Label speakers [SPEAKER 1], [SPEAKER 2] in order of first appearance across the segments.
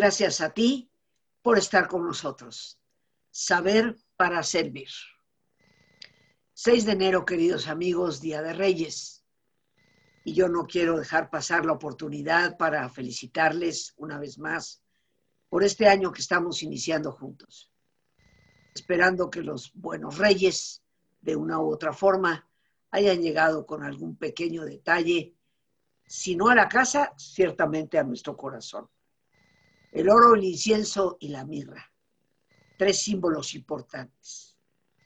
[SPEAKER 1] Gracias a ti por estar con nosotros. Saber para servir. 6 de enero, queridos amigos, Día de Reyes. Y yo no quiero dejar pasar la oportunidad para felicitarles una vez más por este año que estamos iniciando juntos. Esperando que los buenos reyes, de una u otra forma, hayan llegado con algún pequeño detalle, si no a la casa, ciertamente a nuestro corazón. El oro, el incienso y la mirra. Tres símbolos importantes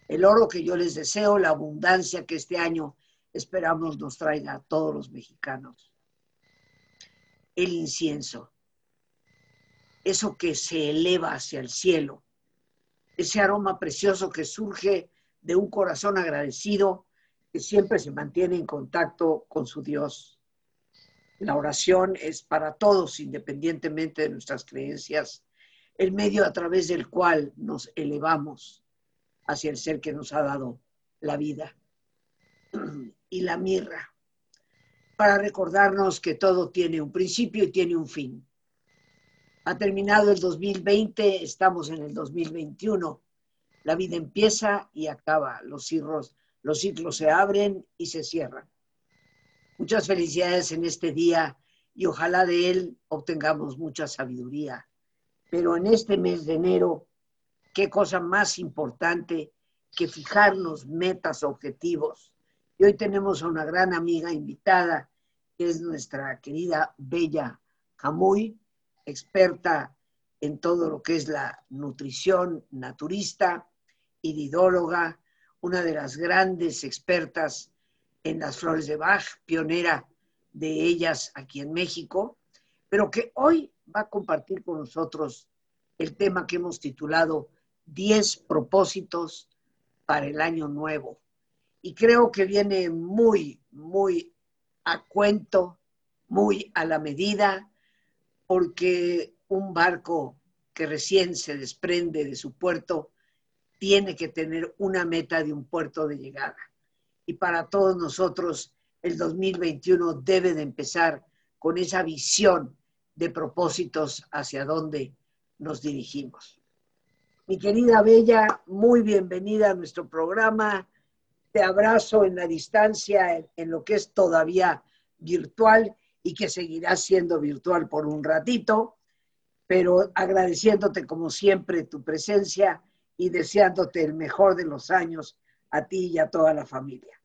[SPEAKER 1] el oro que yo les deseo, la abundancia que este año esperamos nos traiga a todos los mexicanos. El incienso, eso que se eleva hacia el cielo, ese aroma precioso que surge de un corazón agradecido que siempre se mantiene en contacto con su Dios. La oración es para todos, independientemente de nuestras creencias, el medio a través del cual nos elevamos hacia el ser que nos ha dado la vida. Y la mirra, para recordarnos que todo tiene un principio y tiene un fin. Ha terminado el 2020, estamos en el 2021. La vida empieza y acaba. Los ciclos, los ciclos se abren y se cierran. Muchas felicidades en este día y ojalá de él obtengamos mucha sabiduría. Pero en este mes de enero qué cosa más importante que fijarnos metas, objetivos. Y hoy tenemos a una gran amiga invitada, que es nuestra querida Bella Jamuy, experta en todo lo que es la nutrición naturista, iridóloga, una de las grandes expertas en las flores de Bach, pionera de ellas aquí en México, pero que hoy va a compartir con nosotros el tema que hemos titulado 10 propósitos para el año nuevo. Y creo que viene muy, muy a cuento, muy a la medida, porque un barco que recién se desprende de su puerto tiene que tener una meta de un puerto de llegada. Y para todos nosotros, el 2021 debe de empezar con esa visión de propósitos hacia dónde nos dirigimos. Mi querida Bella, muy bienvenida a nuestro programa. Te abrazo en la distancia, en, lo que es todavía virtual y que seguirá siendo virtual por un ratito, pero agradeciéndote como siempre tu presencia y deseándote el mejor de los años a ti y a toda la familia.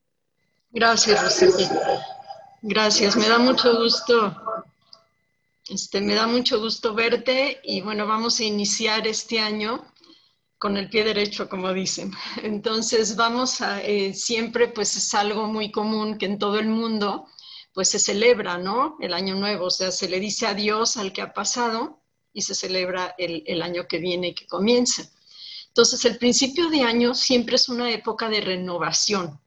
[SPEAKER 2] Gracias, Gracias, me da mucho gusto. Este, me da mucho gusto verte y bueno, vamos a iniciar este año con el pie derecho, como dicen. Entonces, vamos a, eh, siempre pues es algo muy común que en todo el mundo pues se celebra, ¿no? El año nuevo, o sea, se le dice adiós al que ha pasado y se celebra el, el año que viene y que comienza. Entonces, el principio de año siempre es una época de renovación,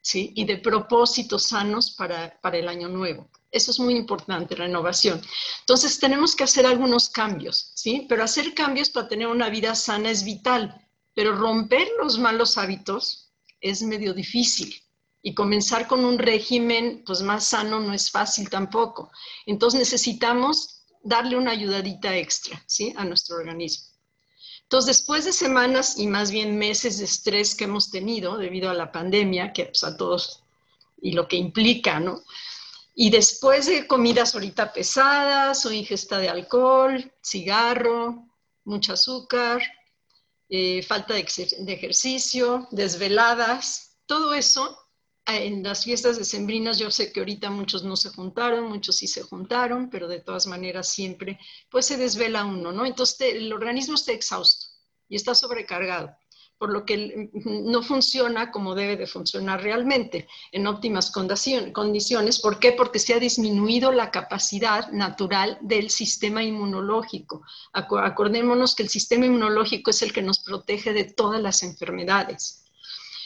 [SPEAKER 2] ¿sí? Y de propósitos sanos para, para el año nuevo. Eso es muy importante, renovación. Entonces tenemos que hacer algunos cambios, ¿sí? Pero hacer cambios para tener una vida sana es vital, pero romper los malos hábitos es medio difícil. Y comenzar con un régimen pues más sano no es fácil tampoco. Entonces necesitamos darle una ayudadita extra, ¿sí? A nuestro organismo. Entonces, después de semanas y más bien meses de estrés que hemos tenido debido a la pandemia, que pues, a todos y lo que implica, ¿no? Y después de comidas ahorita pesadas o ingesta de alcohol, cigarro, mucho azúcar, eh, falta de, ejercicio, desveladas, todo eso en las fiestas decembrinas yo sé que ahorita muchos no se juntaron, muchos sí se juntaron, pero de todas maneras siempre pues se desvela uno, ¿no? Entonces el organismo está exhausto y está sobrecargado por lo que no funciona como debe de funcionar realmente en óptimas condiciones. ¿Por qué? Porque se ha disminuido la capacidad natural del sistema inmunológico. Acordémonos que el sistema inmunológico es el que nos protege de todas las enfermedades.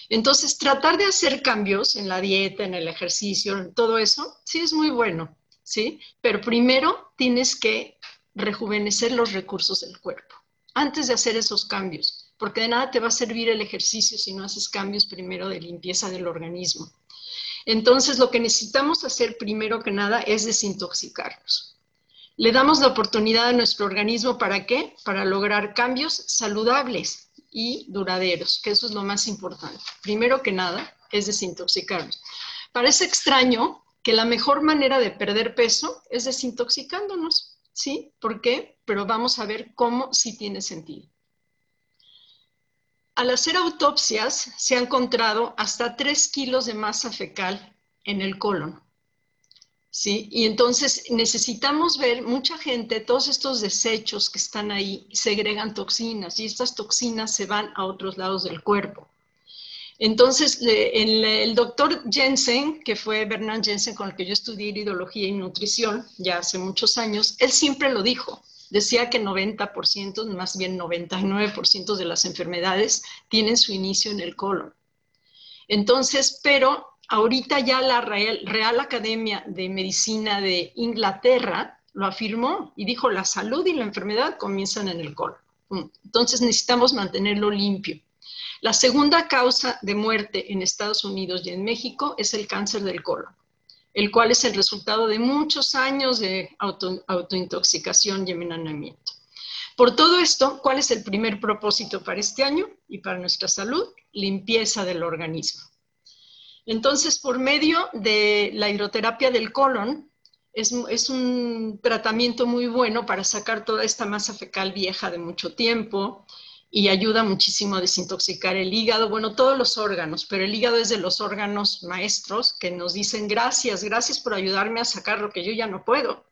[SPEAKER 2] Entonces, tratar de hacer cambios en la dieta, en el ejercicio, en todo eso, sí es muy bueno, ¿sí? Pero primero tienes que rejuvenecer los recursos del cuerpo antes de hacer esos cambios porque de nada te va a servir el ejercicio si no haces cambios primero de limpieza del organismo. Entonces, lo que necesitamos hacer primero que nada es desintoxicarnos. Le damos la oportunidad a nuestro organismo para qué? Para lograr cambios saludables y duraderos, que eso es lo más importante. Primero que nada, es desintoxicarnos. Parece extraño que la mejor manera de perder peso es desintoxicándonos, ¿sí? ¿Por qué? Pero vamos a ver cómo sí tiene sentido. Al hacer autopsias se ha encontrado hasta 3 kilos de masa fecal en el colon. ¿Sí? Y entonces necesitamos ver, mucha gente, todos estos desechos que están ahí segregan toxinas y estas toxinas se van a otros lados del cuerpo. Entonces, el, doctor Jensen, que fue Bernard Jensen con el que yo estudié iridología y nutrición ya hace muchos años, él siempre lo dijo. Decía que 90%, más bien 99% de las enfermedades tienen su inicio en el colon. Entonces, pero ahorita ya la Real, Academia de Medicina de Inglaterra lo afirmó y dijo la salud y la enfermedad comienzan en el colon. Entonces necesitamos mantenerlo limpio. La segunda causa de muerte en Estados Unidos y en México es el cáncer del colon, el cual es el resultado de muchos años de autointoxicación y envenenamiento. Por todo esto, ¿cuál es el primer propósito para este año y para nuestra salud? Limpieza del organismo. Entonces, por medio de la hidroterapia del colon, es, un tratamiento muy bueno para sacar toda esta masa fecal vieja de mucho tiempo y ayuda muchísimo a desintoxicar el hígado, bueno, todos los órganos, pero el hígado es de los órganos maestros que nos dicen gracias, gracias por ayudarme a sacar lo que yo ya no puedo.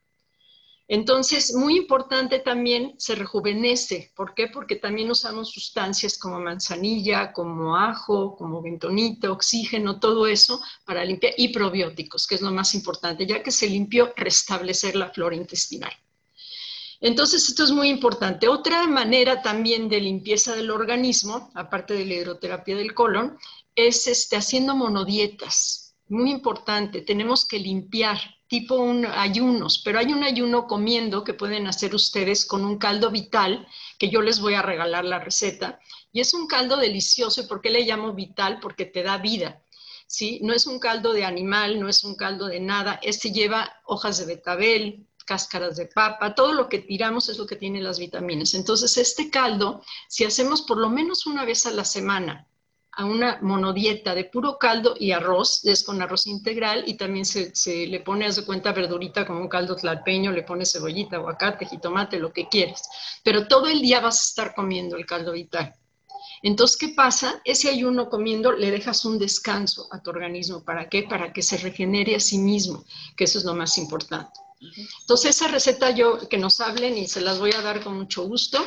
[SPEAKER 2] Entonces, muy importante también, se rejuvenece. ¿Por qué? Porque también usamos sustancias como manzanilla, como ajo, como bentonita, oxígeno, todo eso para limpiar, y probióticos, que es lo más importante, ya que se limpió, restablecer la flora intestinal. Entonces, esto es muy importante. Otra manera también de limpieza del organismo, aparte de la hidroterapia del colon, es este, haciendo monodietas. Muy importante, tenemos que limpiar tipo un ayunos, pero hay un ayuno comiendo que pueden hacer ustedes con un caldo vital, que yo les voy a regalar la receta. Y es un caldo delicioso. ¿Y por qué le llamo vital? Porque te da vida. ¿sí? No es un caldo de animal, no es un caldo de nada. Este lleva hojas de betabel, cáscaras de papa, todo lo que tiramos es lo que tiene las vitaminas. Entonces, este caldo, si hacemos por lo menos una vez a la semana, a una monodieta de puro caldo y arroz, es con arroz integral y también se, le pone, haz de cuenta, verdurita como un caldo tlalpeño, le pone cebollita, aguacate, jitomate, lo que quieres. Pero todo el día vas a estar comiendo el caldo vital. Entonces, ¿qué pasa? Ese ayuno comiendo le dejas un descanso a tu organismo. ¿Para qué? Para que se regenere a sí mismo, que eso es lo más importante. Entonces, esa receta yo, que nos hablen y se las voy a dar con mucho gusto.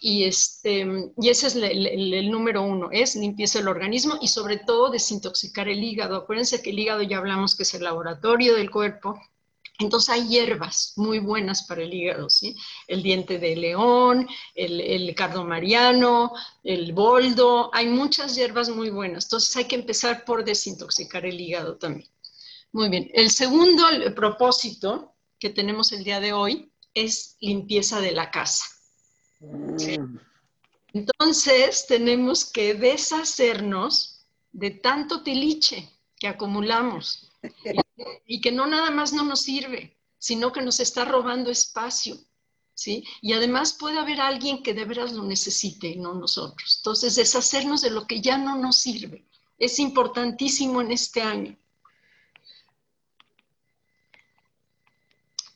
[SPEAKER 2] Y, este, y ese es el, número uno, es limpieza del organismo y sobre todo desintoxicar el hígado. Acuérdense que el hígado ya hablamos que es el laboratorio del cuerpo. Entonces hay hierbas muy buenas para el hígado, ¿sí? El diente de león, el, el cardomariano, el boldo, hay muchas hierbas muy buenas. Entonces hay que empezar por desintoxicar el hígado también. Muy bien, el segundo propósito que tenemos el día de hoy es limpieza de la casa. Entonces tenemos que deshacernos de tanto tiliche que acumulamos y, que no nada más no nos sirve, sino que nos está robando espacio. ¿Sí? Y además puede haber alguien que de veras lo necesite y no nosotros. Entonces, deshacernos de lo que ya no nos sirve es importantísimo en este año.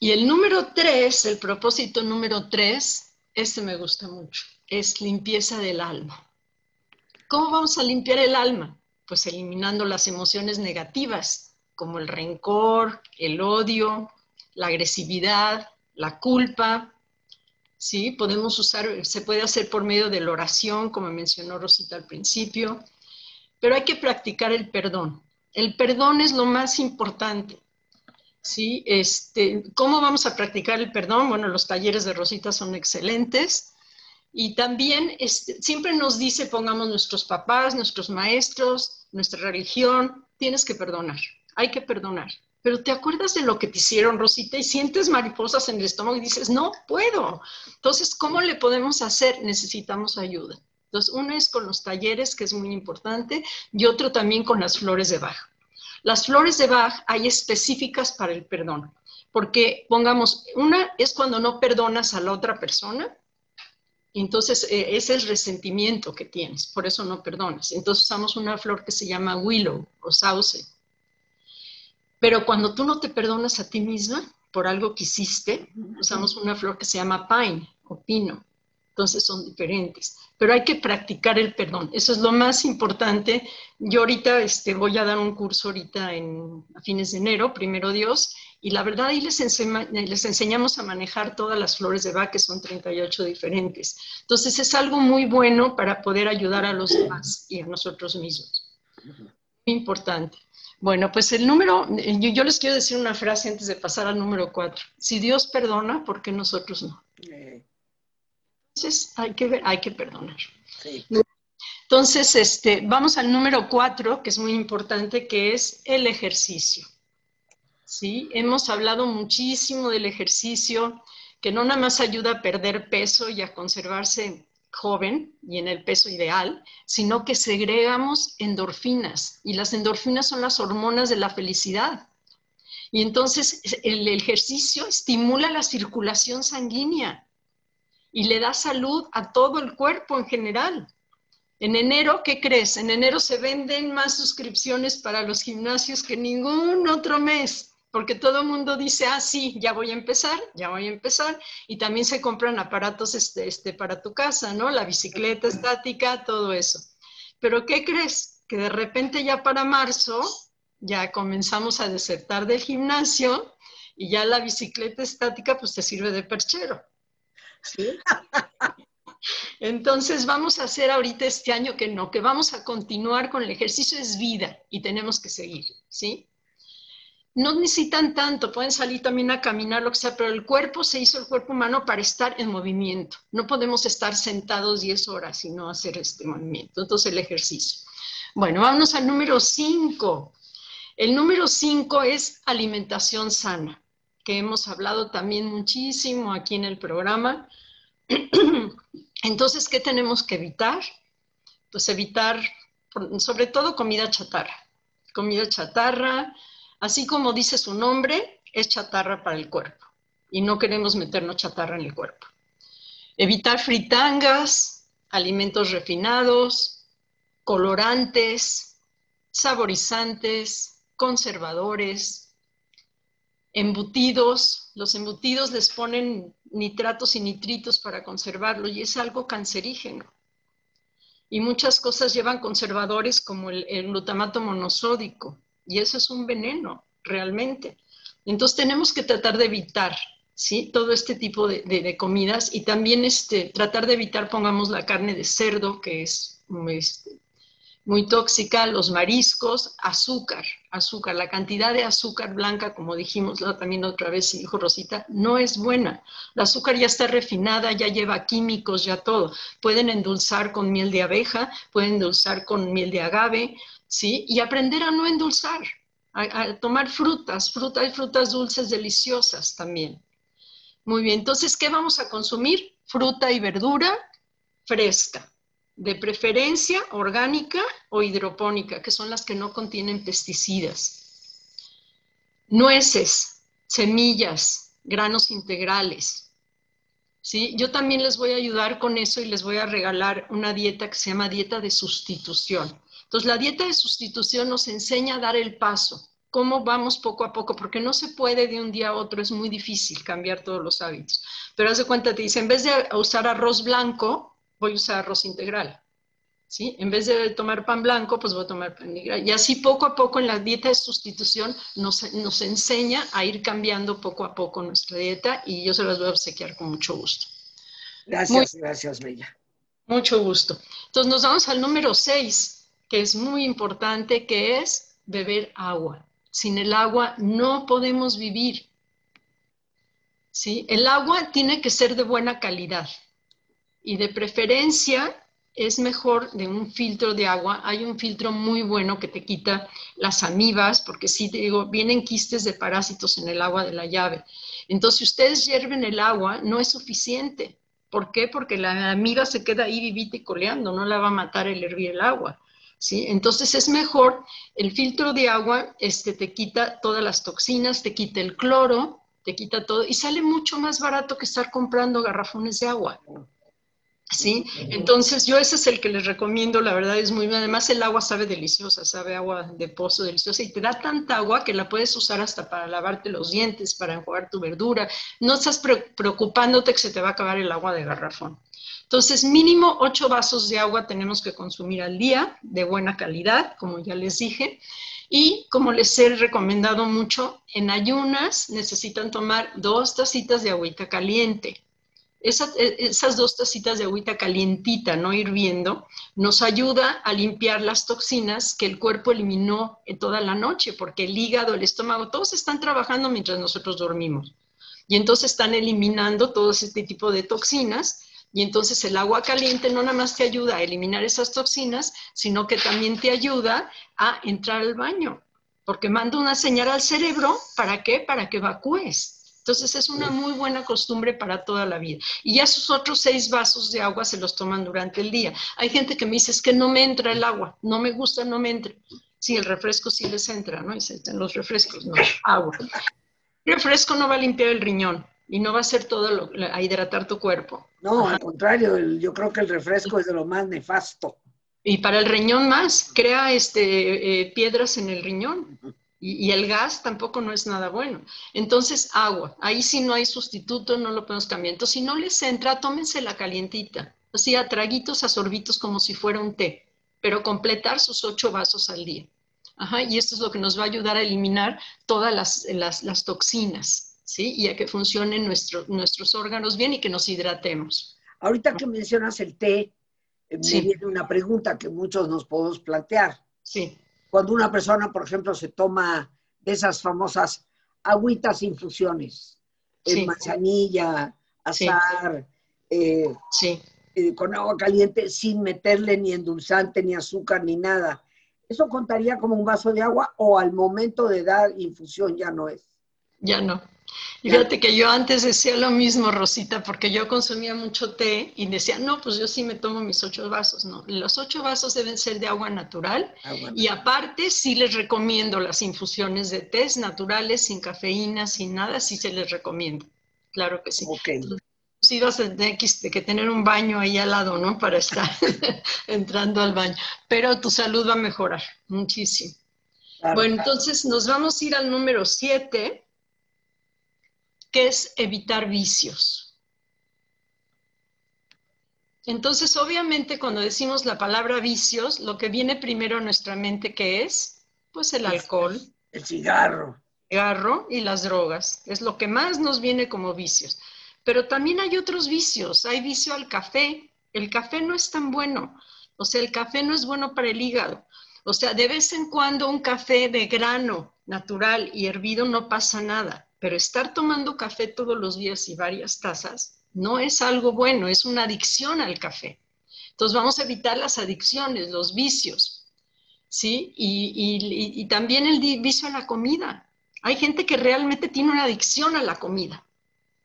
[SPEAKER 2] Y el número tres, el propósito número tres, este me gusta mucho, es limpieza del alma. ¿Cómo vamos a limpiar el alma? Pues eliminando las emociones negativas, como el rencor, el odio, la agresividad, la culpa. Sí, podemos usar, se puede hacer por medio de la oración, como mencionó Rosita al principio, pero hay que practicar el perdón. El perdón es lo más importante. ¿Sí? Este, ¿Cómo vamos a practicar el perdón? Bueno, los talleres de Rosita son excelentes. Y también este, siempre nos dice, pongamos nuestros papás, nuestros maestros, nuestra religión, tienes que perdonar, hay que perdonar. Pero te acuerdas de lo que te hicieron, Rosita, y sientes mariposas en el estómago y dices, no puedo. Entonces, ¿cómo le podemos hacer? Necesitamos ayuda. Entonces, uno es con los talleres, que es muy importante, y otro también con las flores de baja. Las flores de Bach hay específicas para el perdón, porque pongamos, una es cuando no perdonas a la otra persona, entonces eh, es el resentimiento que tienes, por eso no perdonas. Entonces usamos una flor que se llama willow o sauce. Pero cuando tú no te perdonas a ti misma por algo que hiciste, usamos una flor que se llama pine o pino entonces son diferentes. Pero hay que practicar el perdón, eso es lo más importante. Yo ahorita este, voy a dar un curso ahorita en, a fines de enero, primero Dios, y la verdad ahí les, les enseñamos a manejar todas las flores de Bach, que son 38 diferentes. Entonces es algo muy bueno para poder ayudar a los demás y a nosotros mismos. Muy importante. Bueno, pues el número, yo, les quiero decir una frase antes de pasar al número 4. Si Dios perdona, ¿por qué nosotros no? Entonces hay que, ver, hay que perdonar. Entonces, este, vamos al número cuatro, que es muy importante, que es el ejercicio. ¿Sí? Hemos hablado muchísimo del ejercicio, que no nada más ayuda a perder peso y a conservarse joven y en el peso ideal, sino que segregamos endorfinas y las endorfinas son las hormonas de la felicidad. Y entonces el ejercicio estimula la circulación sanguínea y le da salud a todo el cuerpo en general. En enero, ¿qué crees? En enero se venden más suscripciones para los gimnasios que ningún otro mes, porque todo el mundo dice, ah, sí, ya voy a empezar, ya voy a empezar, y también se compran aparatos este, este, para tu casa, ¿no? La bicicleta estática, todo eso. Pero ¿qué crees? Que de repente ya para marzo ya comenzamos a desertar del gimnasio y ya la bicicleta estática pues te sirve de perchero. Entonces vamos a hacer ahorita este año que no, que vamos a continuar con el ejercicio, es vida y tenemos que seguir, ¿sí? No necesitan tanto, pueden salir también a caminar, lo que sea, pero el cuerpo se hizo el cuerpo humano para estar en movimiento. No podemos estar sentados 10 horas y no hacer este movimiento. Entonces el ejercicio. Bueno, vámonos al número 5. El número 5 es alimentación sana que hemos hablado también muchísimo aquí en el programa. Entonces, ¿qué tenemos que evitar? Pues evitar, sobre todo, comida chatarra. Comida chatarra, así como dice su nombre, es chatarra para el cuerpo. Y no queremos meternos chatarra en el cuerpo. Evitar fritangas, alimentos refinados, colorantes, saborizantes, conservadores, embutidos, los embutidos les ponen nitratos y nitritos para conservarlo y es algo cancerígeno. Y muchas cosas llevan conservadores como el, glutamato monosódico y eso es un veneno realmente. Entonces tenemos que tratar de evitar ¿sí? todo este tipo de, comidas y también este, tratar de evitar, pongamos la carne de cerdo, que es este, muy tóxica, los mariscos, azúcar, azúcar. La cantidad de azúcar blanca, como dijimos también otra vez, dijo Rosita, no es buena. La azúcar ya está refinada, ya lleva químicos, ya todo. Pueden endulzar con miel de abeja, pueden endulzar con miel de agave, ¿sí? Y aprender a no endulzar, a, tomar frutas, frutas, hay frutas dulces deliciosas también. Muy bien, entonces, ¿qué vamos a consumir? Fruta y verdura fresca de preferencia orgánica o hidropónica, que son las que no contienen pesticidas. Nueces, semillas, granos integrales. ¿Sí? Yo también les voy a ayudar con eso y les voy a regalar una dieta que se llama dieta de sustitución. Entonces, la dieta de sustitución nos enseña a dar el paso, cómo vamos poco a poco, porque no se puede de un día a otro, es muy difícil cambiar todos los hábitos. Pero haz de cuenta, te dice, en vez de usar arroz blanco, voy a usar arroz integral. ¿Sí? En vez de tomar pan blanco, pues voy a tomar pan integral. Y así poco a poco en la dieta de sustitución nos, nos enseña a ir cambiando poco a poco nuestra dieta y yo se las voy a obsequiar con mucho gusto.
[SPEAKER 1] Gracias, gracias, Bella.
[SPEAKER 2] Mucho gusto. Entonces nos vamos al número 6, que es muy importante, que es beber agua. Sin el agua no podemos vivir. ¿Sí? El agua tiene que ser de buena calidad y de preferencia es mejor de un filtro de agua. Hay un filtro muy bueno que te quita las amibas, porque si te digo, vienen quistes de parásitos en el agua de la llave. Entonces, si ustedes hierven el agua, no es suficiente. ¿Por qué? Porque la amiba se queda ahí vivita y coleando, no la va a matar el hervir el agua. ¿sí? Entonces, es mejor, el filtro de agua este, te quita todas las toxinas, te quita el cloro, te quita todo y sale mucho más barato que estar comprando garrafones de agua. Entonces yo ese es el que les recomiendo, la verdad es muy bien. Además el agua sabe deliciosa, sabe agua de pozo deliciosa y te da tanta agua que la puedes usar hasta para lavarte los dientes, para enjuagar tu verdura. No estás preocupándote que se te va a acabar el agua de garrafón. Entonces mínimo ocho vasos de agua tenemos que consumir al día de buena calidad, como ya les dije. Y como les he recomendado mucho, en ayunas necesitan tomar dos tacitas de agüita caliente e, esas dos tacitas de agüita calientita, no hirviendo, nos ayuda a limpiar las toxinas que el cuerpo eliminó toda la noche, porque el hígado, el estómago, todos están trabajando mientras nosotros dormimos. Y entonces están eliminando todo este tipo de toxinas. Y entonces el agua caliente no nada más te ayuda a eliminar esas toxinas, sino que también te ayuda a entrar al baño, porque manda una señal al cerebro, ¿para qué? Para que evacúes. Entonces es una muy buena costumbre para toda la vida. Y ya sus otros seis vasos de agua se los toman durante el día. Hay gente que me dice, es que no me entra el agua, no me gusta, no me entra. Sí, el refresco sí les entra, ¿no? Y se entran los refrescos, no, agua. El refresco no va a limpiar el riñón y no va a hacer todo lo, a hidratar tu cuerpo.
[SPEAKER 1] No, al contrario, yo creo que el refresco es de lo más nefasto.
[SPEAKER 2] Y para el riñón más, crea este, eh, piedras en el riñón. Y, el gas tampoco no es nada bueno. Entonces, agua. Ahí sí no hay sustituto, no lo podemos cambiar. Entonces, si no les entra, tómense la calientita. Así a traguitos, a sorbitos, como si fuera un té. Pero completar sus ocho vasos al día. Ajá, y esto es lo que nos va a ayudar a eliminar todas las, las, toxinas, ¿sí? Y a que funcionen nuestro, nuestros órganos bien y que nos hidratemos.
[SPEAKER 1] Ahorita que mencionas el té, eh, me viene una pregunta que muchos nos podemos plantear.
[SPEAKER 2] Sí
[SPEAKER 1] cuando una persona, por ejemplo, se toma de esas famosas agüitas infusiones, en manzanilla, azar, eh, eh, con agua caliente, sin meterle ni endulzante, ni azúcar, ni nada. ¿Eso contaría como un vaso de agua o al momento de dar infusión ya no es?
[SPEAKER 2] Ya no. Fíjate que yo antes decía lo mismo, Rosita, porque yo consumía mucho té y decía, no, pues yo sí me tomo mis ocho vasos. No, los ocho vasos deben ser de agua natural y aparte sí les recomiendo las infusiones de té naturales, sin cafeína, sin nada, sí se les recomiendo. Claro que sí.
[SPEAKER 1] Okay.
[SPEAKER 2] Sí vas a tener que tener un baño ahí al lado, ¿no? Para estar entrando al baño. Pero tu salud va a mejorar muchísimo. bueno, entonces nos vamos a ir al número siete que es evitar vicios. Entonces, obviamente, cuando decimos la palabra vicios, lo que viene primero a nuestra mente, ¿qué es? Pues el alcohol.
[SPEAKER 1] El cigarro.
[SPEAKER 2] El cigarro y las drogas. Es lo que más nos viene como vicios. Pero también hay otros vicios. Hay vicio al café. El café no es tan bueno. O sea, el café no es bueno para el hígado. O sea, de vez en cuando un café de grano natural y hervido no pasa nada pero estar tomando café todos los días y varias tazas no es algo bueno, es una adicción al café. Entonces vamos a evitar las adicciones, los vicios, ¿sí? Y, también el vicio a la comida. Hay gente que realmente tiene una adicción a la comida,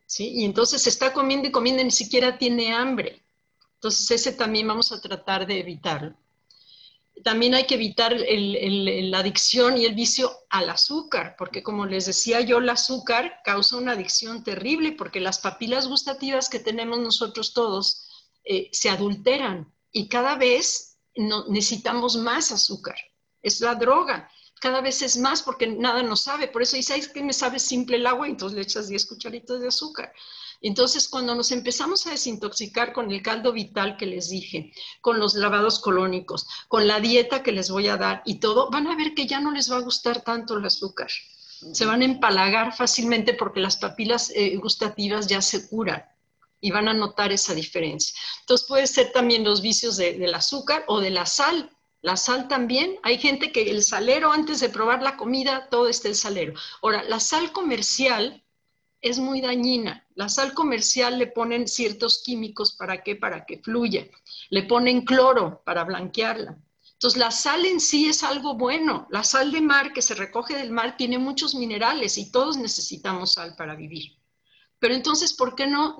[SPEAKER 2] ¿sí? Y entonces está comiendo y comiendo y ni siquiera tiene hambre. Entonces ese también vamos a tratar de evitarlo también hay que evitar la adicción y el vicio al azúcar, porque como les decía yo, el azúcar causa una adicción terrible porque las papilas gustativas que tenemos nosotros todos eh, se adulteran y cada vez necesitamos más azúcar. Es la droga. Cada vez es más porque nada nos sabe. Por eso dice, que me sabe simple el agua? Entonces le echas 10 cucharitos de azúcar. Entonces, cuando nos empezamos a desintoxicar con el caldo vital que les dije, con los lavados colónicos, con la dieta que les voy a dar y todo, van a ver que ya no les va a gustar tanto el azúcar. Se van a empalagar fácilmente porque las papilas eh, gustativas ya se curan y van a notar esa diferencia. Entonces, puede ser también los vicios del azúcar o de la sal. La sal también, hay gente que el salero, antes de probar la comida, todo está el salero. Ahora, la sal comercial es muy dañina. La sal comercial le ponen ciertos químicos para qué, para que fluya. Le ponen cloro para blanquearla. Entonces, la sal en sí es algo bueno. La sal de mar que se recoge del mar tiene muchos minerales y todos necesitamos sal para vivir. Pero entonces, ¿por qué no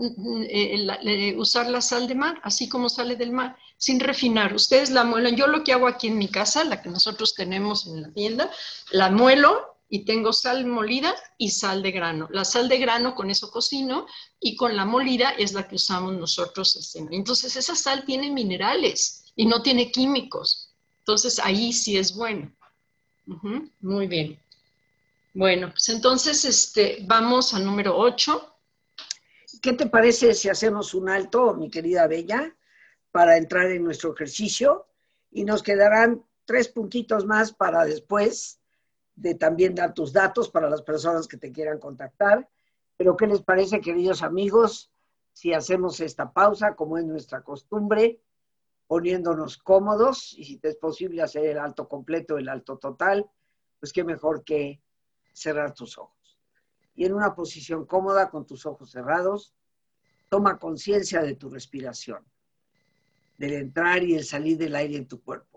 [SPEAKER 2] eh, eh, usar la sal de mar, así como sale del mar, sin refinar? Ustedes la muelen. Yo lo que hago aquí en mi casa, la que nosotros tenemos en la tienda, la muelo y tengo sal molida y sal de grano. La sal de grano con eso cocino y con la molida es la que usamos nosotros. Entonces esa sal tiene minerales y no tiene químicos. Entonces ahí sí es bueno. muy bien. Bueno, pues entonces este, vamos al número 8.
[SPEAKER 1] ¿Qué te parece si hacemos un alto, mi querida Bella, para entrar en nuestro ejercicio? Y nos quedarán tres puntitos más para después de también dar tus datos para las personas que te quieran contactar. Pero ¿qué les parece, queridos amigos, si hacemos esta pausa, como es nuestra costumbre, poniéndonos cómodos y si te es posible hacer el alto completo, el alto total, pues qué mejor que cerrar tus ojos. Y en una posición cómoda, con tus ojos cerrados, toma conciencia de tu respiración, del entrar y el salir del aire en tu cuerpo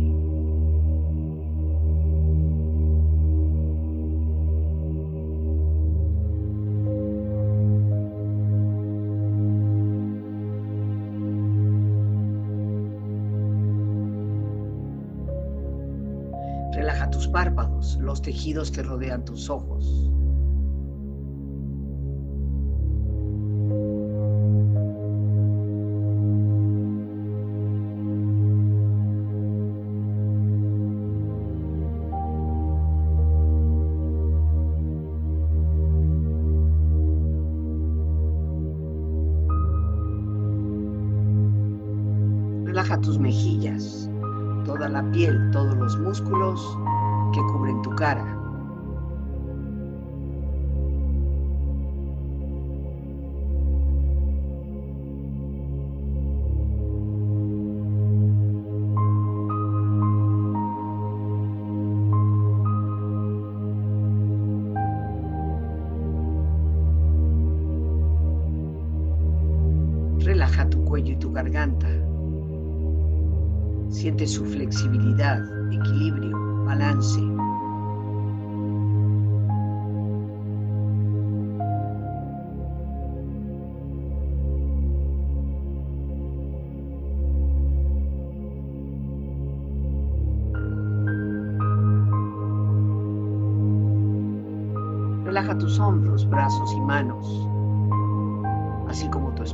[SPEAKER 1] Los tejidos que rodean tus ojos. Garganta. Siente su flexibilidad, equilibrio balance. Relaja tus hombros, brazos y manos,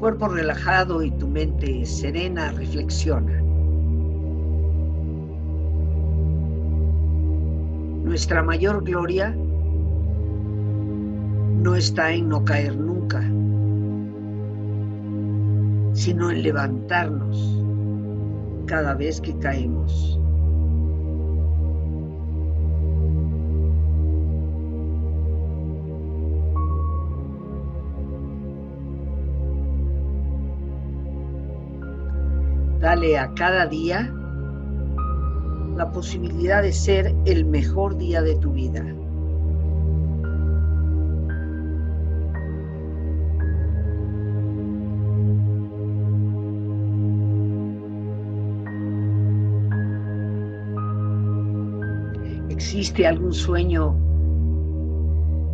[SPEAKER 1] Cuerpo relajado y tu mente serena, reflexiona. Nuestra mayor gloria no está en no caer nunca, sino en levantarnos cada vez que caemos. Dale a cada día la posibilidad de ser el mejor día de tu vida. ¿Existe algún sueño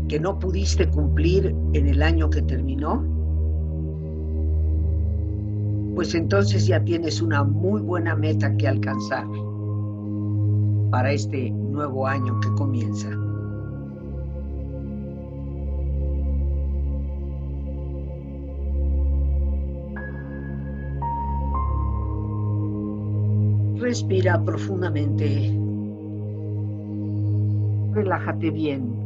[SPEAKER 1] que no pudiste cumplir en el año que terminó? Pues entonces ya tienes una muy buena meta que alcanzar para este nuevo año que comienza. Respira profundamente. Relájate bien.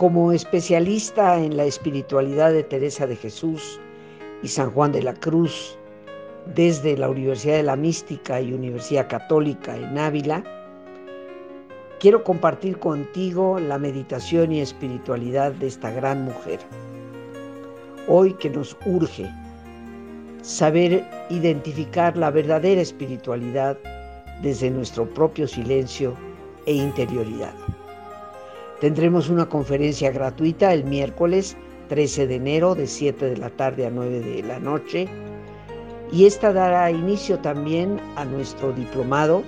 [SPEAKER 1] Como especialista en la espiritualidad de Teresa de Jesús, y San Juan de la Cruz desde la Universidad de la Mística y Universidad Católica en Ávila, quiero compartir contigo la meditación y espiritualidad de esta gran mujer. Hoy que nos urge saber identificar la verdadera espiritualidad desde nuestro propio silencio e interioridad. Tendremos una conferencia gratuita el miércoles 13 de enero de 7 de la tarde a 9 de la noche. Y esta dará inicio también a nuestro diplomado,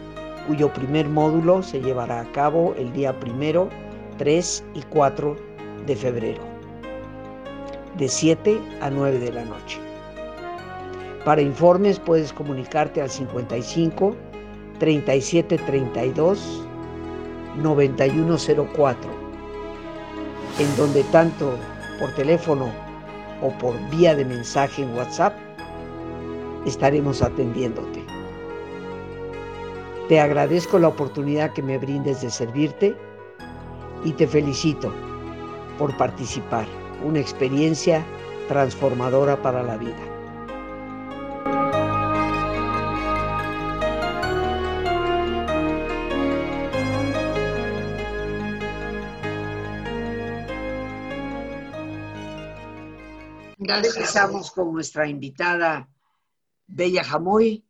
[SPEAKER 1] cuyo primer módulo se llevará a cabo el día primero, 3 y 4 de febrero, de 7 a 9 de la noche. Para informes puedes comunicarte al 55 37 32 9104, en donde tanto por teléfono o por vía de mensaje en WhatsApp, estaremos atendiéndote. Te agradezco la oportunidad que me brindes de servirte y te felicito por participar, una experiencia transformadora para la vida. Gracias. Empezamos con nuestra invitada Bella Jamoy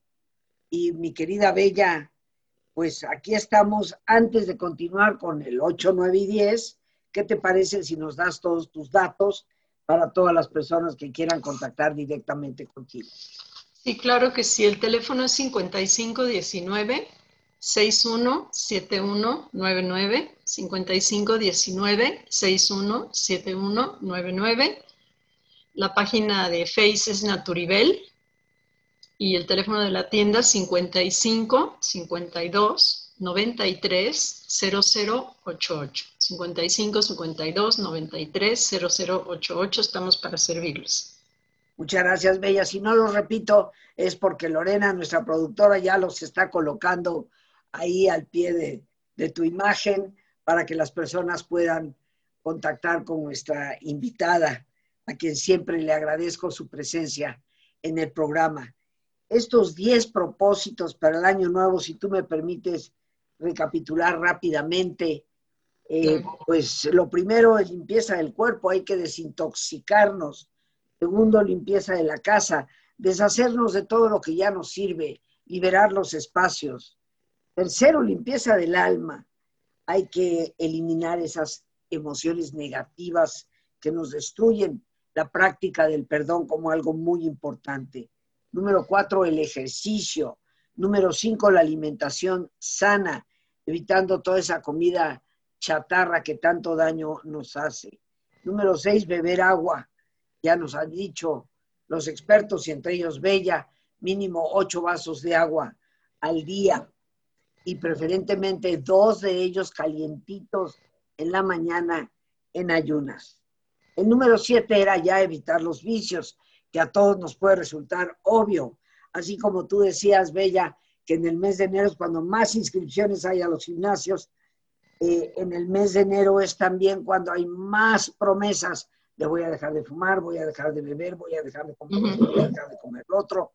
[SPEAKER 1] Y mi querida Bella, pues aquí estamos antes de continuar con el 8, 9 y 10. ¿Qué te parece si nos das todos tus datos para todas las personas que quieran contactar directamente contigo?
[SPEAKER 2] Sí, claro que sí. El teléfono es 5519 617199 5519 617199. La página de Face es Naturibel y el teléfono de la tienda 55 52 93 0088. 55 52 93 0088. Estamos para servirles.
[SPEAKER 1] Muchas gracias, Bella. Si no lo repito, es porque Lorena, nuestra productora, ya los está colocando ahí al pie de, de tu imagen para que las personas puedan contactar con nuestra invitada, a quien siempre le agradezco su presencia en el programa estos 10 propósitos para el año nuevo, si tú me permites recapitular rápidamente, eh, pues lo primero es limpieza del cuerpo, hay que desintoxicarnos. Segundo, limpieza de la casa, deshacernos de todo lo que ya nos sirve, liberar los espacios. Tercero, limpieza del alma. Hay que eliminar esas emociones negativas que nos destruyen. La práctica del perdón como algo muy importante. Número cuatro, el ejercicio. Número cinco, la alimentación sana, evitando toda esa comida chatarra que tanto daño nos hace. Número seis, beber agua. Ya nos han dicho los expertos, y entre ellos Bella, mínimo ocho vasos de agua al día y preferentemente dos de ellos calientitos en la mañana en ayunas. El número siete era ya evitar los vicios que a todos nos puede resultar obvio. Así como tú decías, Bella, que en el mes de enero es cuando más inscripciones hay a los gimnasios, eh, en el mes de enero es también cuando hay más promesas de voy a dejar de fumar, voy a dejar de beber, voy a dejar de comer, voy a dejar de comer otro.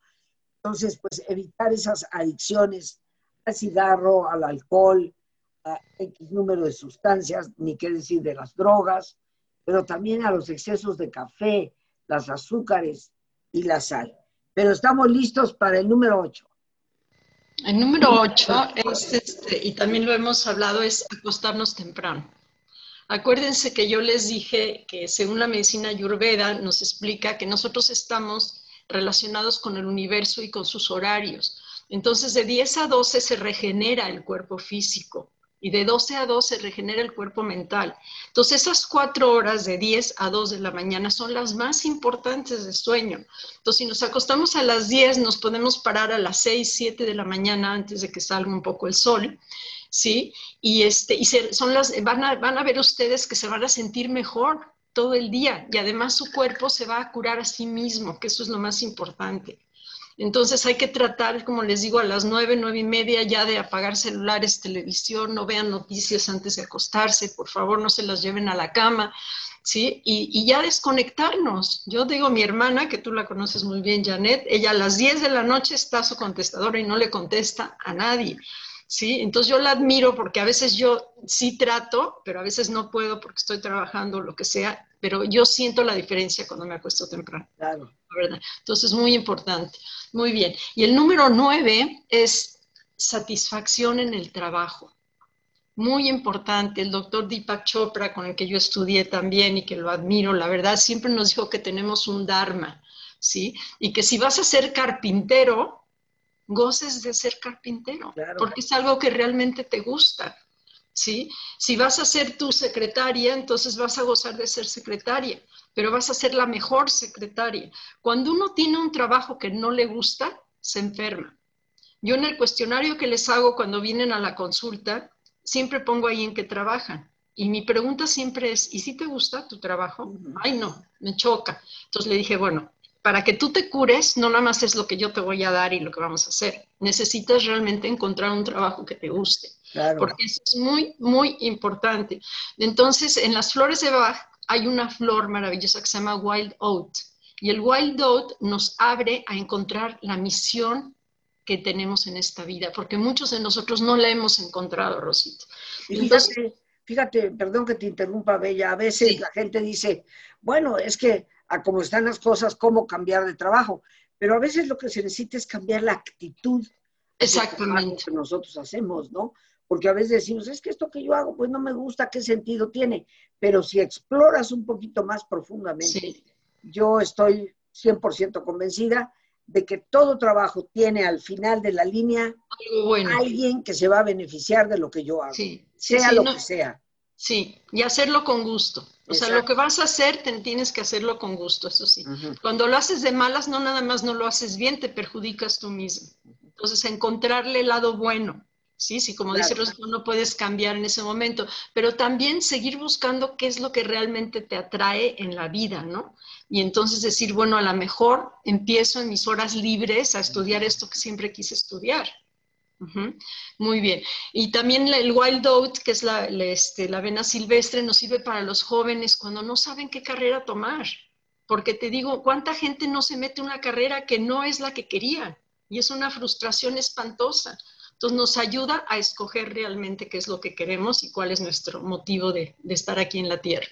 [SPEAKER 1] Entonces, pues evitar esas adicciones al cigarro, al alcohol, a X número de sustancias, ni qué decir de las drogas, pero también a los excesos de café, las azúcares y la sal. Pero estamos listos para el número 8.
[SPEAKER 2] El número 8 es, este, y también lo hemos hablado, es acostarnos temprano. Acuérdense que yo les dije que según la medicina ayurveda nos explica que nosotros estamos relacionados con el universo y con sus horarios. Entonces, de 10 a 12 se regenera el cuerpo físico y de 12 a 2 se regenera el cuerpo mental. Entonces, esas cuatro horas de 10 a 2 de la mañana son las más importantes de sueño. Entonces, si nos acostamos a las 10, nos podemos parar a las 6, 7 de la mañana antes de que salga un poco el sol. ¿Sí? Y, este, y son las, van, a, van a ver ustedes que se van a sentir mejor todo el día y además su cuerpo se va a curar a sí mismo, que eso es lo más importante. Entonces hay que tratar, como les digo, a las nueve, nueve y media ya de apagar celulares, televisión, no vean noticias antes de acostarse, por favor no se las lleven a la cama, ¿sí? Y, ya desconectarnos. Yo digo, mi hermana, que tú la conoces muy bien, Janet, ella a las 10 de la noche está su contestadora y no le contesta a nadie. ¿Sí? Entonces yo la admiro porque a veces yo sí trato, pero a veces no puedo porque estoy trabajando, lo que sea, pero yo siento la diferencia cuando me acuesto temprano. Claro. ¿verdad? Entonces, muy importante. Muy bien. Y el número nueve es satisfacción en el trabajo. Muy importante. El doctor Deepak Chopra, con el que yo estudié también y que lo admiro, la verdad, siempre nos dijo que tenemos un Dharma, ¿sí? Y que si vas a ser carpintero, goces de ser carpintero, porque es algo que realmente te gusta. ¿Sí? Si vas a ser tu secretaria, entonces vas a gozar de ser secretaria pero vas a ser la mejor secretaria. Cuando uno tiene un trabajo que no le gusta, se enferma. Yo en el cuestionario que les hago cuando vienen a la consulta, siempre pongo ahí en qué trabajan. Y mi pregunta siempre es, ¿y si te gusta tu trabajo? Ay, no, me choca. Entonces le dije, bueno, para que tú te cures, no nada más es lo que yo te voy a dar y lo que vamos a hacer. Necesitas realmente encontrar un trabajo que te guste. Porque eso es muy, muy importante. Entonces, en las flores de Bach hay una flor maravillosa que se llama Wild Oat. Y el Wild Oat nos abre a encontrar la misión que tenemos en esta vida, porque muchos de nosotros no la hemos encontrado, Rosita.
[SPEAKER 1] Y fíjate, perdón que te interrumpa, Bella, a veces la gente dice, bueno, es que a cómo están las cosas, cómo cambiar de trabajo, pero a veces lo que se necesita es cambiar la actitud
[SPEAKER 2] Exactamente.
[SPEAKER 1] Que nosotros hacemos, ¿no? Porque a veces decimos, es que esto que yo hago, pues no me gusta, ¿qué sentido tiene? Pero si exploras un poquito más profundamente, yo estoy 100% convencida de que todo trabajo tiene al final de la línea alguien que se va a beneficiar de lo que yo hago, sea lo que sea.
[SPEAKER 2] Sí, y hacerlo con gusto. O sea, lo que vas a hacer, te, tienes que hacerlo con gusto, eso sí. Cuando lo haces de malas, no nada más no lo haces bien, te perjudicas tú mismo. Entonces, encontrarle el lado bueno. Sí, sí, como dice Rosy, no puedes cambiar en ese momento, pero también seguir buscando qué es lo que realmente te atrae en la vida, ¿no? Y entonces decir, bueno, a lo mejor empiezo en mis horas libres a estudiar esto que siempre quise estudiar. Muy bien. Y también el wild oat, que es la, este, la avena silvestre, nos sirve para los jóvenes cuando no saben qué carrera tomar. Porque te digo, ¿cuánta gente no se mete una carrera que no es la que quería? Y es una frustración espantosa. Entonces nos ayuda a escoger realmente qué es lo que queremos y cuál es nuestro motivo de, de estar aquí en la Tierra.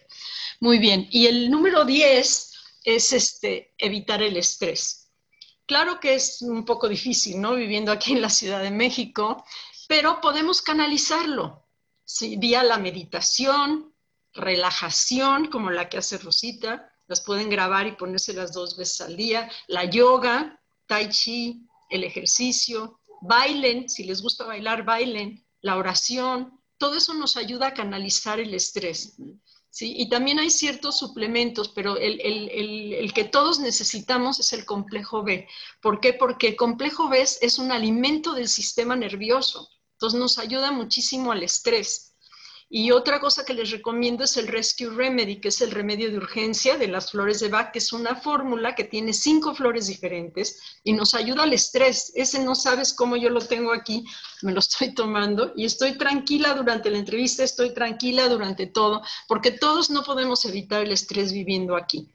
[SPEAKER 2] Muy bien. Y el número 10 es este, evitar el estrés. Claro que es un poco difícil, ¿no? Viviendo aquí en la Ciudad de México, pero podemos canalizarlo ¿sí? vía la meditación, relajación, como la que hace Rosita, las pueden grabar y ponérselas dos veces al día, la yoga, tai chi, el ejercicio, bailen, si les gusta bailar, bailen, la oración, todo eso nos ayuda a canalizar el estrés. ¿Sí? Y también hay ciertos suplementos, pero el, que todos necesitamos es el complejo B. ¿Por qué? Porque el complejo B es un alimento del sistema nervioso, entonces nos ayuda muchísimo al estrés. Y otra cosa que les recomiendo es el Rescue Remedy, que es el remedio de urgencia de las flores de Bach, que es una fórmula que tiene cinco flores diferentes y nos ayuda al estrés. Ese no sabes cómo yo lo tengo aquí, me lo estoy tomando y estoy tranquila durante la entrevista, estoy tranquila durante todo, porque todos no podemos evitar el estrés viviendo aquí.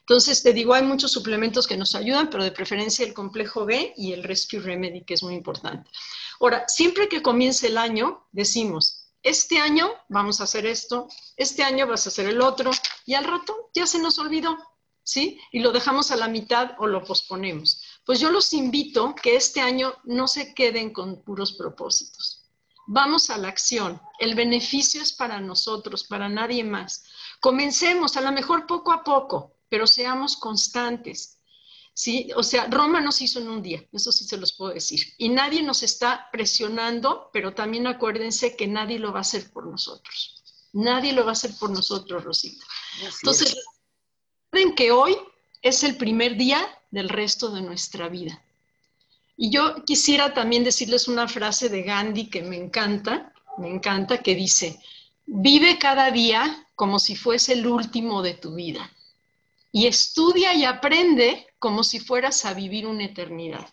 [SPEAKER 2] Entonces, te digo, hay muchos suplementos que nos ayudan, pero de preferencia el complejo B y el Rescue Remedy, que es muy importante. Ahora, siempre que comience el año, decimos, este año vamos a hacer esto, este año vas a hacer el otro, y al rato ya se nos olvidó, ¿sí? Y lo dejamos a la mitad o lo posponemos. Pues yo los invito que este año no se queden con puros propósitos. Vamos a la acción. El beneficio es para nosotros, para nadie más. Comencemos, a lo mejor poco a poco, pero seamos constantes. ¿Sí? O sea, Roma nos hizo en un día, eso sí se los puedo decir. Y nadie nos está presionando, pero también acuérdense que nadie lo va a hacer por nosotros. Nadie lo va a hacer por nosotros, Rosita. Entonces, recuerden que hoy es el primer día del resto de nuestra vida. Y yo quisiera también decirles una frase de Gandhi que me encanta, me encanta, que dice, vive cada día como si fuese el último de tu vida y estudia y aprende como si fueras a vivir una eternidad.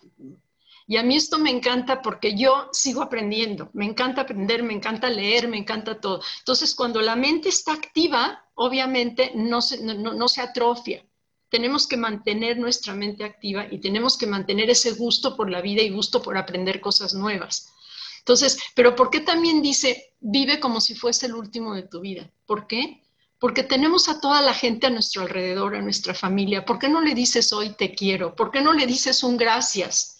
[SPEAKER 2] Y a mí esto me encanta porque yo sigo aprendiendo, me encanta aprender, me encanta leer, me encanta todo. Entonces, cuando la mente está activa, obviamente no se, atrofia. Tenemos que mantener nuestra mente activa y tenemos que mantener ese gusto por la vida y gusto por aprender cosas nuevas. Entonces, pero ¿por qué también dice, vive como si fuese el último de tu vida? ¿Por qué? Porque tenemos a toda la gente a nuestro alrededor, a nuestra familia. ¿Por qué no le dices hoy te quiero? ¿Por qué no le dices un gracias?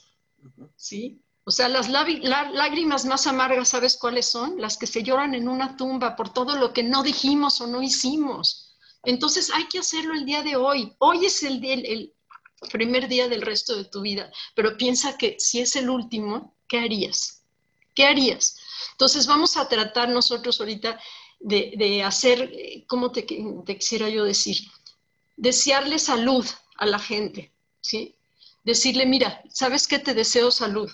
[SPEAKER 2] ¿Sí? O sea, las lágrimas más amargas, ¿sabes cuáles son? Las que se lloran en una tumba por todo lo que no dijimos o no hicimos. Entonces hay que hacerlo el día de hoy. Hoy es el, el primer día del resto de tu vida, pero piensa que si es el último, ¿qué harías? ¿Qué harías? Entonces vamos a tratar nosotros ahorita de, hacer, ¿cómo te, quisiera yo decir? Desearle salud a la gente, ¿sí? Decirle, mira, ¿sabes qué? Te deseo salud,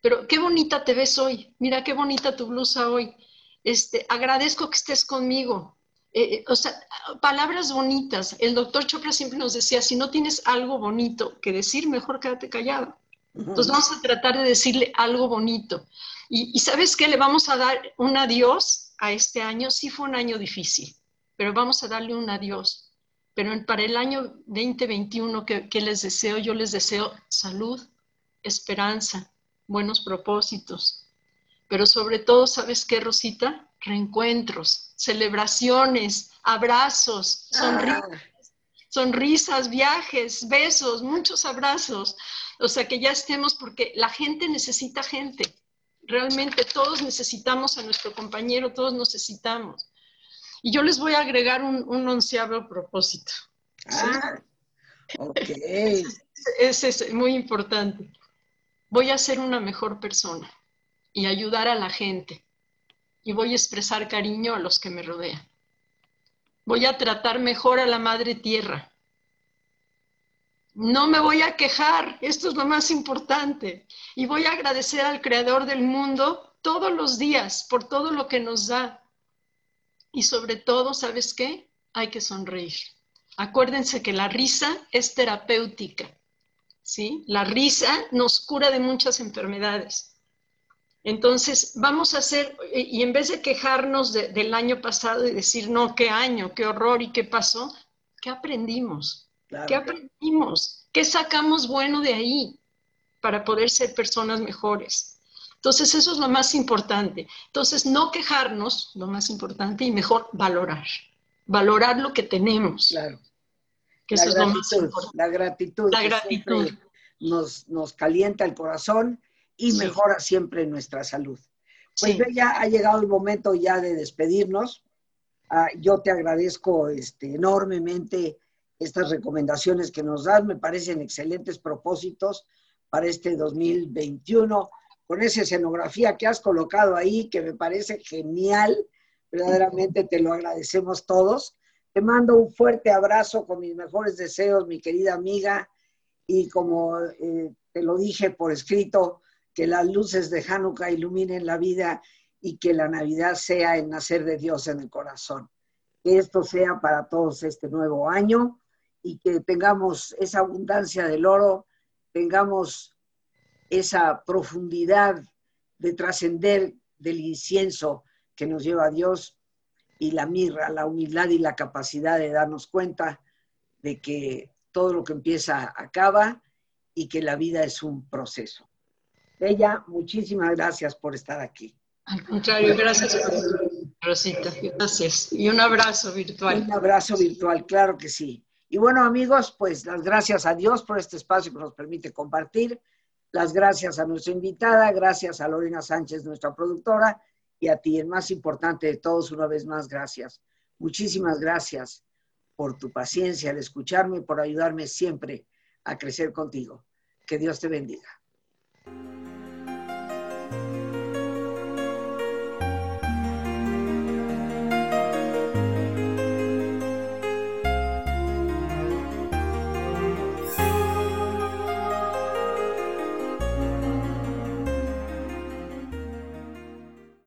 [SPEAKER 2] pero qué bonita te ves hoy, mira qué bonita tu blusa hoy, este, agradezco que estés conmigo. Eh, eh, o sea, palabras bonitas. El doctor Chopra siempre nos decía, si no tienes algo bonito que decir, mejor quédate callado. Entonces vamos a tratar de decirle algo bonito. Y, y, ¿sabes qué? Le vamos a dar un adiós a este año, sí fue un año difícil, pero vamos a darle un adiós. Pero para el año 2021 que, que les deseo, yo les deseo salud, esperanza, buenos propósitos. Pero sobre todo, ¿sabes qué, Rosita? Reencuentros, celebraciones, abrazos, sonrisas. sonrisas, viajes, besos, muchos abrazos. O sea, que ya estemos porque la gente necesita gente. Realmente todos necesitamos a nuestro compañero, todos necesitamos. Y yo les voy a agregar un, un onceavo propósito.
[SPEAKER 1] Ah, ok.
[SPEAKER 2] Ese es muy importante. Voy a ser una mejor persona y ayudar a la gente. Y voy a expresar cariño a los que me rodean. Voy a tratar mejor a la madre tierra. No me voy a quejar, esto es lo más importante. Y voy a agradecer al Creador del mundo todos los días por todo lo que nos da. Y sobre todo, ¿sabes qué? Hay que sonreír. Acuérdense que la risa es terapéutica. ¿sí? La risa nos cura de muchas enfermedades. Entonces, vamos a hacer, y en vez de quejarnos del año pasado y decir, no, qué año, qué horror y qué pasó, ¿qué aprendimos? ¿Qué aprendimos? ¿Qué sacamos bueno de ahí para poder ser personas mejores? Entonces, eso es lo más importante. Entonces, no quejarnos, lo más importante, y mejor valorar. Valorar lo que tenemos.
[SPEAKER 1] Claro. Que la, gratitud, la gratitud.
[SPEAKER 2] La gratitud.
[SPEAKER 1] Nos, nos calienta el corazón y mejora siempre nuestra salud. Pues ya ha llegado el momento ya de despedirnos. Ah, yo te agradezco este, enormemente estas recomendaciones que nos das, me parecen excelentes propósitos para este 2021, con esa escenografía que has colocado ahí, que me parece genial, verdaderamente te lo agradecemos todos. Te mando un fuerte abrazo con mis mejores deseos, mi querida amiga, y como eh, te lo dije por escrito, que las luces de Hanukkah iluminen la vida y que la Navidad sea el nacer de Dios en el corazón. Que esto sea para todos este nuevo año y que tengamos esa abundancia del oro, tengamos esa profundidad de trascender del incienso que nos lleva a Dios y la mirra, la humildad y la capacidad de darnos cuenta de que todo lo que empieza acaba y que la vida es un proceso. Bella, muchísimas gracias por estar aquí.
[SPEAKER 2] Al contrario, gracias, Rosita. Gracias. Y un abrazo virtual.
[SPEAKER 1] Un abrazo virtual, claro que sí. Y bueno, amigos, pues las gracias a Dios por este espacio que nos permite compartir. Las gracias a nuestra invitada, gracias a Lorena Sánchez, nuestra productora, y a ti, el más importante de todos, una vez más, gracias. Muchísimas gracias por tu paciencia al escucharme y por ayudarme siempre a crecer contigo. Que Dios te bendiga.